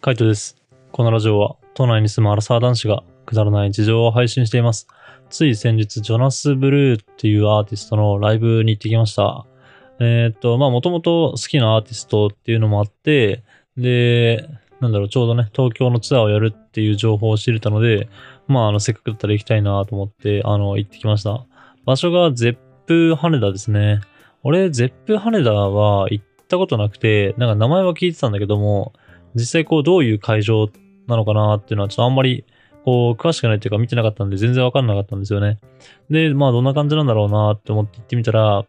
カイトです。このラジオは、都内に住むアラサー男子がくだらない事情を配信しています。つい先日、ジョナス・ブルーっていうアーティストのライブに行ってきました。えーっと、まあ、もともと好きなアーティストっていうのもあって、で、なんだろう、ちょうどね、東京のツアーをやるっていう情報を知れたので、まあ、あの、せっかくだったら行きたいなと思って、あの、行ってきました。場所がゼップ羽田ですね。俺、ゼップ羽田は行ったことなくて、なんか名前は聞いてたんだけども、実際こうどういう会場なのかなっていうのはちょっとあんまりこう詳しくないっていうか見てなかったんで全然わかんなかったんですよね。で、まあどんな感じなんだろうなって思って行ってみたら、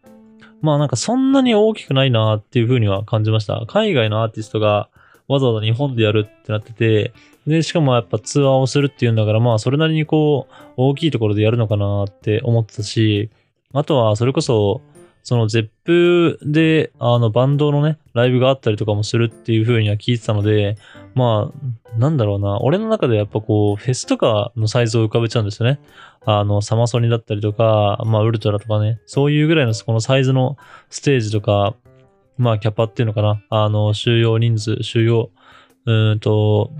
まあなんかそんなに大きくないなっていう風には感じました。海外のアーティストがわざわざ日本でやるってなってて、で、しかもやっぱツアーをするっていうんだから、まあそれなりにこう大きいところでやるのかなって思ってたし、あとはそれこそその ZEP で、あの、バンドのね、ライブがあったりとかもするっていう風には聞いてたので、まあ、なんだろうな、俺の中でやっぱこう、フェスとかのサイズを浮かべちゃうんですよね。あの、サマソニだったりとか、まあ、ウルトラとかね、そういうぐらいのこのサイズのステージとか、まあ、キャパっていうのかな、あの、収容人数、収容、うんと、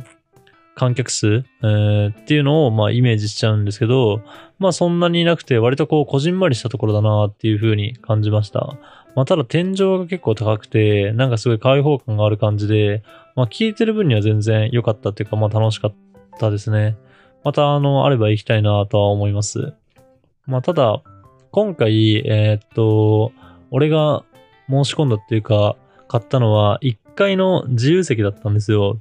観客数、えーっていうのを、まあ、イメージしちゃうんですけど、まあそんなにいなくて、割とこう、こじんまりしたところだなっていう風に感じました。まあただ天井が結構高くて、なんかすごい開放感がある感じで、まあ聞いてる分には全然良かったっていうか、まあ楽しかったですね。またあの、あれば行きたいなとは思います。まあただ、今回、えーっと、俺が申し込んだっていうか、買ったのは1階の自由席だったんですよ。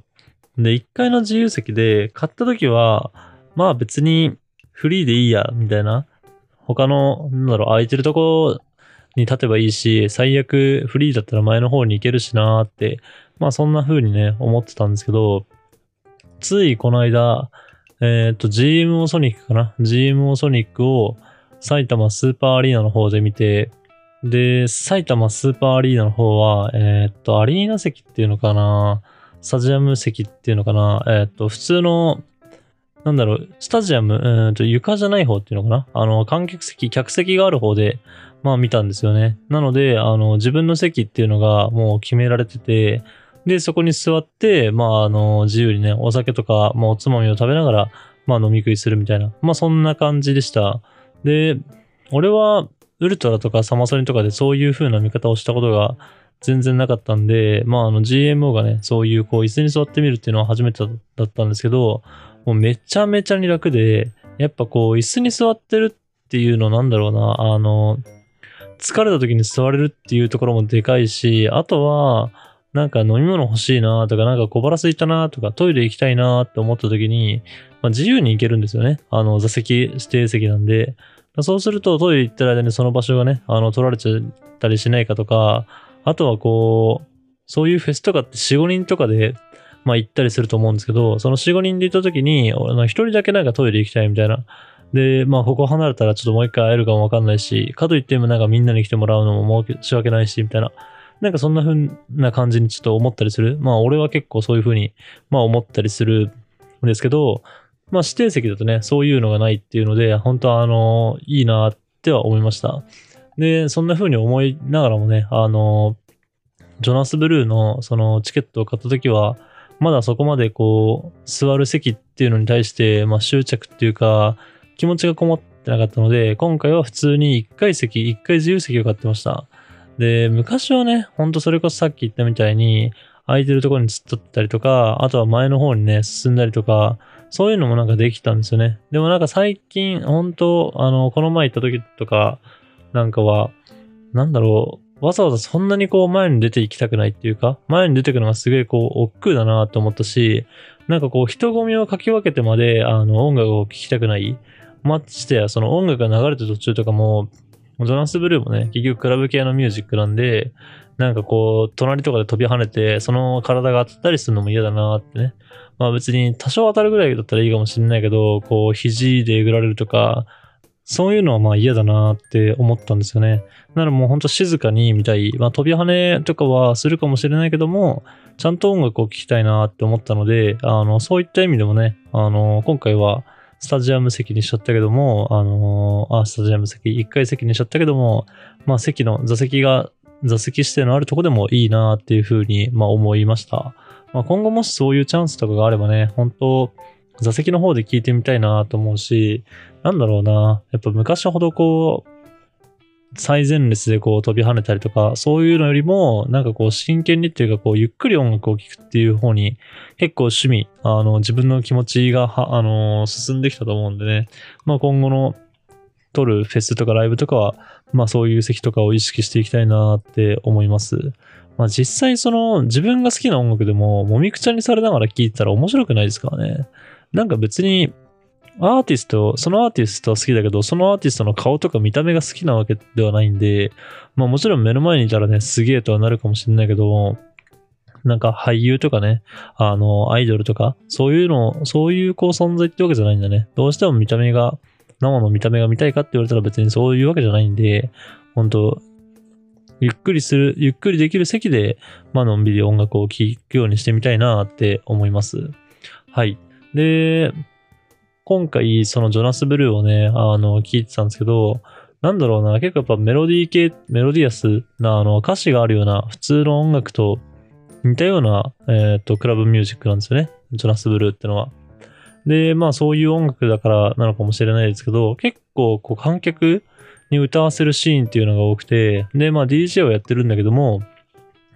で、1階の自由席で買った時は、まあ別にフリーでいいや、みたいな。他の、なんだろう、空いてるとこに立てばいいし、最悪フリーだったら前の方に行けるしなーって、まあそんな風にね、思ってたんですけど、ついこの間、えっ、と、GMO ソニックかな ?GMO ソニックを埼玉スーパーアリーナの方で見て、で、埼玉スーパーアリーナの方は、えっ、と、アリーナ席っていうのかなスタジアム席っていうのかなえっ、と、普通の、なんだろう、スタジアム、うんと床じゃない方っていうのかな？あの、観客席、客席がある方で、まあ見たんですよね。なので、あの、自分の席っていうのがもう決められてて、で、そこに座って、まあ、あの、自由にね、お酒とか、まあ、おつまみを食べながら、まあ、飲み食いするみたいな。まあ、そんな感じでした。で、俺は、ウルトラとかサマソニとかでそういう風な見方をしたことが全然なかったんで、まあ、あの GMO がね、そういうこう椅子に座ってみるっていうのは初めてだったんですけど、もうめちゃめちゃに楽で、やっぱこう椅子に座ってるっていうのなんだろうな、あの、疲れた時に座れるっていうところもでかいし、あとは、なんか飲み物欲しいなとか、なんか小腹空いたなとか、トイレ行きたいなって思った時に、まあ、自由に行けるんですよね。あの、座席、指定席なんで。そうするとトイレ行ってる間にその場所がね、あの、取られちゃったりしないかとか、あとはこう、そういうフェスとかって4、5人とかで、まあ行ったりすると思うんですけど、その4、5人で行った時に、一人だけなんかトイレ行きたいみたいな。で、まあここ離れたらちょっともう一回会えるかもわかんないし、かといってもなんかみんなに来てもらうのも申し訳ないし、みたいな。なんかそんな風な感じにちょっと思ったりする。まあ俺は結構そういう風に、まあ思ったりするんですけど、まあ指定席だとね、そういうのがないっていうので、本当はあの、いいなっては思いました。で、そんな風に思いながらもね、あの、ジョナス・ブルーのそのチケットを買った時は、まだそこまでこう、座る席っていうのに対して、まあ執着っていうか、気持ちがこもってなかったので、今回は普通に1階席、1階自由席を買ってました。で、昔はね、ほんとそれこそさっき言ったみたいに、空いてるところに突っ立ったりとか、あとは前の方にね、進んだりとか、そういうのもなんかできたんですよね。でもなんか最近、本当あの、この前行った時とか、なんかは、なんだろう、わざわざそんなにこう前に出て行きたくないっていうか、前に出てくのがすごいこう、億劫だなと思ったし、なんかこう、人混みをかき分けてまで、あの、音楽を聴きたくない。ましてや、その音楽が流れてる途中とかも、ジョナス・ブルーもね、結局クラブ系のミュージックなんで、なんかこう、隣とかで飛び跳ねて、その体が当たったりするのも嫌だなってね。まあ別に多少当たるぐらいだったらいいかもしれないけど、こう、肘でえぐられるとか、そういうのはまあ嫌だなって思ったんですよね。ならもうほんと静かに見たい。まあ飛び跳ねとかはするかもしれないけども、ちゃんと音楽を聴きたいなって思ったので、あの、そういった意味でもね、あの、今回はスタジアム席にしちゃったけども、あの、あ、スタジアム席、1階席にしちゃったけども、まあ席の座席が、座席指定のあるとこでもいいなっていうふうに、まあ思いました。まあ、今後もしそういうチャンスとかがあればね、本当座席の方で聞いてみたいなと思うし、なんだろうな、やっぱ昔ほどこう、最前列でこう飛び跳ねたりとか、そういうのよりも、なんかこう真剣にっていうかこうゆっくり音楽を聴くっていう方に結構趣味、あの自分の気持ちがは、あの進んできたと思うんでね、まあ今後の撮るフェスとかライブとかは、まあそういう席とかを意識していきたいなって思います。まあ実際その自分が好きな音楽でももみくちゃにされながら聴いてたら面白くないですからね。なんか別にアーティスト、そのアーティストは好きだけど、そのアーティストの顔とか見た目が好きなわけではないんで、まあもちろん目の前にいたらね、すげえとはなるかもしれないけど、なんか俳優とかね、あの、アイドルとか、そういうの、そういうこう存在ってわけじゃないんだね。どうしても見た目が、生の見た目が見たいかって言われたら別にそういうわけじゃないんで、本当ゆっくりする、ゆっくりできる席で、まあのんびり音楽を聴くようにしてみたいなって思います。はい。で、今回、そのジョナス・ブルーをね、あの、聞いてたんですけど、なんだろうな、結構やっぱメロディー系、メロディアスな、あの、歌詞があるような普通の音楽と似たような、えっ、ー、と、クラブミュージックなんですよね。ジョナス・ブルーってのは。で、まあそういう音楽だからなのかもしれないですけど、結構こう観客に歌わせるシーンっていうのが多くて、で、まあ DJ をやってるんだけども、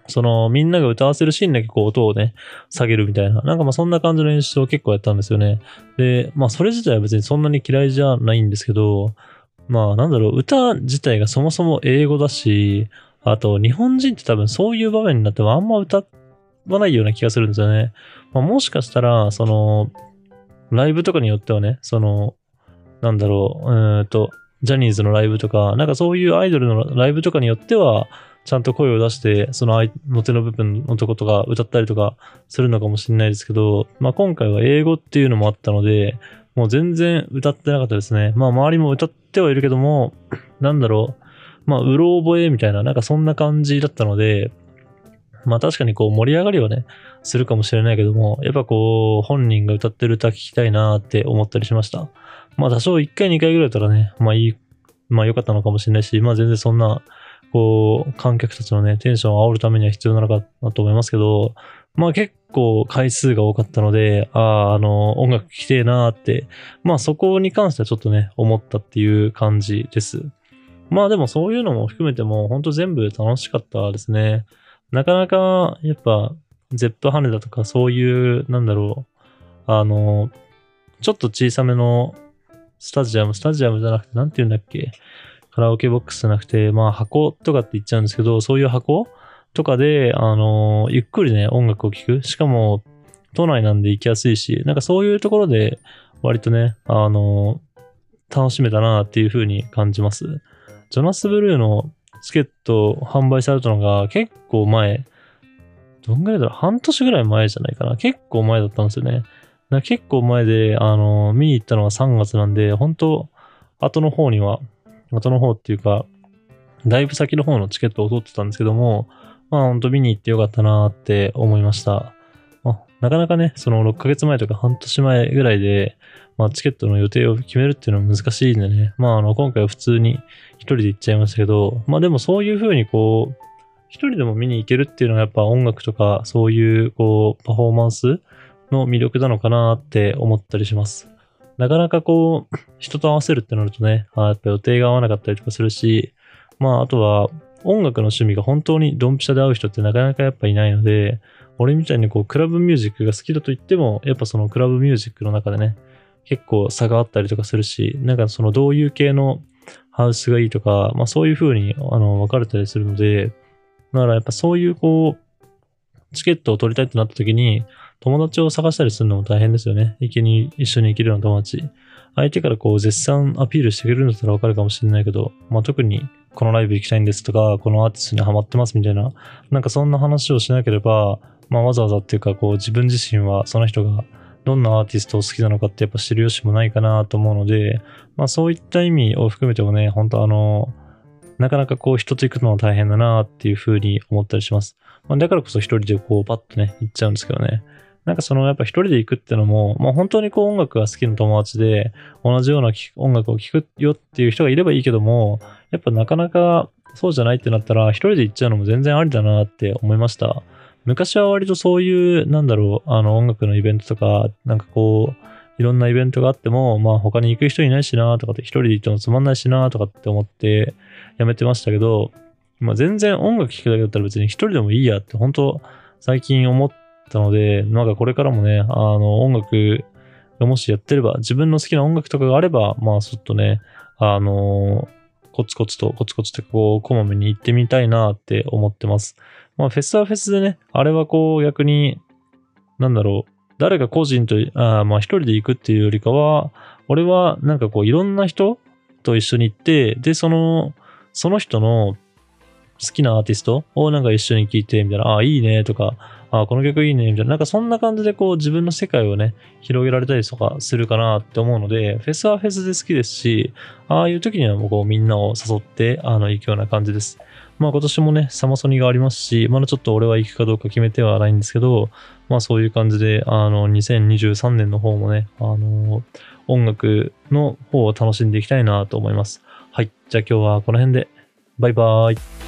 その、みんなが歌わせるシーンだけこう音をね、下げるみたいな。なんかまあそんな感じの演出を結構やったんですよね。で、まあそれ自体は別にそんなに嫌いじゃないんですけど、まあなんだろう、歌自体がそもそも英語だし、あと日本人って多分そういう場面になってもあんま歌わないような気がするんですよね。まあもしかしたら、その、ライブとかによってはね、その、なんだろう、うんと、ジャニーズのライブとか、なんかそういうアイドルのライブとかによっては、ちゃんと声を出して、その表の部分のとことか歌ったりとかするのかもしれないですけど、まあ今回は英語っていうのもあったので、もう全然歌ってなかったですね。まあ周りも歌ってはいるけども、なんだろう、まあうろ覚えみたいな、なんかそんな感じだったので、まあ確かにこう盛り上がりはね、するかもしれないけども、やっぱこう本人が歌ってる歌聞きたいなって思ったりしました。まあ多少1回2回ぐらいだったらね、まあいい、まあ良かったのかもしれないし、まあ全然そんなこう、観客たちのね、テンションを煽るためには必要なのかなと思いますけど、まあ結構回数が多かったので、ああ、あの、音楽聴きてえなーって、まあそこに関してはちょっとね、思ったっていう感じです。まあでもそういうのも含めても、ほんと全部楽しかったですね。なかなか、やっぱ、ゼップ羽田とかそういう、なんだろう、あの、ちょっと小さめのスタジアム、スタジアムじゃなくて、なんて言うんだっけ？カラオケボックスじゃなくて、まあ箱とかって言っちゃうんですけど、そういう箱とかで、あのゆっくりね、音楽を聴く。しかも、都内なんで行きやすいし、なんかそういうところで、割とね、あの楽しめたなっていう風に感じます。ジョナス・ブルーのチケット販売されたのが結構前、どんぐらいだろう？半年ぐらい前じゃないかな。結構前だったんですよね。結構前で、あの見に行ったのは3月なんで、本当後の方には後の方っていうか、だいぶ先の方のチケットを取ってたんですけども、まあ本当見に行ってよかったなって思いました。まあ、なかなかね、その6ヶ月前とか半年前ぐらいで、まあチケットの予定を決めるっていうのは難しいんでね、まああの今回は普通に一人で行っちゃいましたけど、まあでもそういう風にこう、一人でも見に行けるっていうのがやっぱ音楽とかそういうこうパフォーマンスの魅力なのかなって思ったりします。なかなかこう、人と合わせるってなるとね、あやっぱ予定が合わなかったりとかするし、まあ、あとは、音楽の趣味が本当にドンピシャで合う人ってなかなかやっぱいないので、俺みたいにこう、クラブミュージックが好きだと言っても、やっぱそのクラブミュージックの中でね、結構差があったりとかするし、なんかそのどういう系のハウスがいいとか、まあそういう風にあの分かれたりするので、だからやっぱそういうこう、チケットを取りたいってなった時に、友達を探したりするのも大変ですよね。行けに、一緒に行けるような友達。相手からこう絶賛アピールしてくれるんだったらわかるかもしれないけど、まあ特にこのライブ行きたいんですとか、このアーティストにハマってますみたいな、なんかそんな話をしなければ、まあわざわざっていうかこう自分自身はその人がどんなアーティストを好きなのかってやっぱ知る由もないかなと思うので、まあそういった意味を含めてもね、本当あの、なかなかこう人と行くのは大変だなっていうふうに思ったりします。まあ、だからこそ一人でこうパッとね、行っちゃうんですけどね。なんかそのやっぱ一人で行くってのも、まあ本当にこう音楽が好きな友達で、同じような音楽を聴くよっていう人がいればいいけども、やっぱなかなかそうじゃないってなったら、一人で行っちゃうのも全然ありだなって思いました。昔は割とそういう、なんだろう、あの音楽のイベントとか、なんかこう、いろんなイベントがあっても、まあ他に行く人いないしなとかって、一人で行ってもつまんないしなとかって思ってやめてましたけど、まあ全然音楽聴くだけだったら別に一人でもいいやって本当最近思ったので、なんかこれからもね、あの音楽がもしやってれば、自分の好きな音楽とかがあれば、まあちょっとね、あのコツコツと、コツコツってこう、こまめに行ってみたいなって思ってます。まあフェスはフェスでね、あれはこう逆に、なんだろう、誰か個人と、あまあ一人で行くっていうよりかは、俺はなんかこういろんな人と一緒に行って、で、その、その人の好きなアーティストをなんか一緒に聴いて、みたいな、ああ、いいねとか、ああ、この曲いいね、みたいな、なんかそんな感じでこう自分の世界をね、広げられたりとかするかなって思うので、フェスはフェスで好きですし、ああいう時にはもうこうみんなを誘って、あの、行くような感じです。まあ今年もね、サマソニがありますし、まだちょっと俺は行くかどうか決めてはないんですけど、まあそういう感じで、あの、2023年の方もね、あの、音楽の方を楽しんでいきたいなと思います。はい。じゃあ今日はこの辺で、バイバーイ。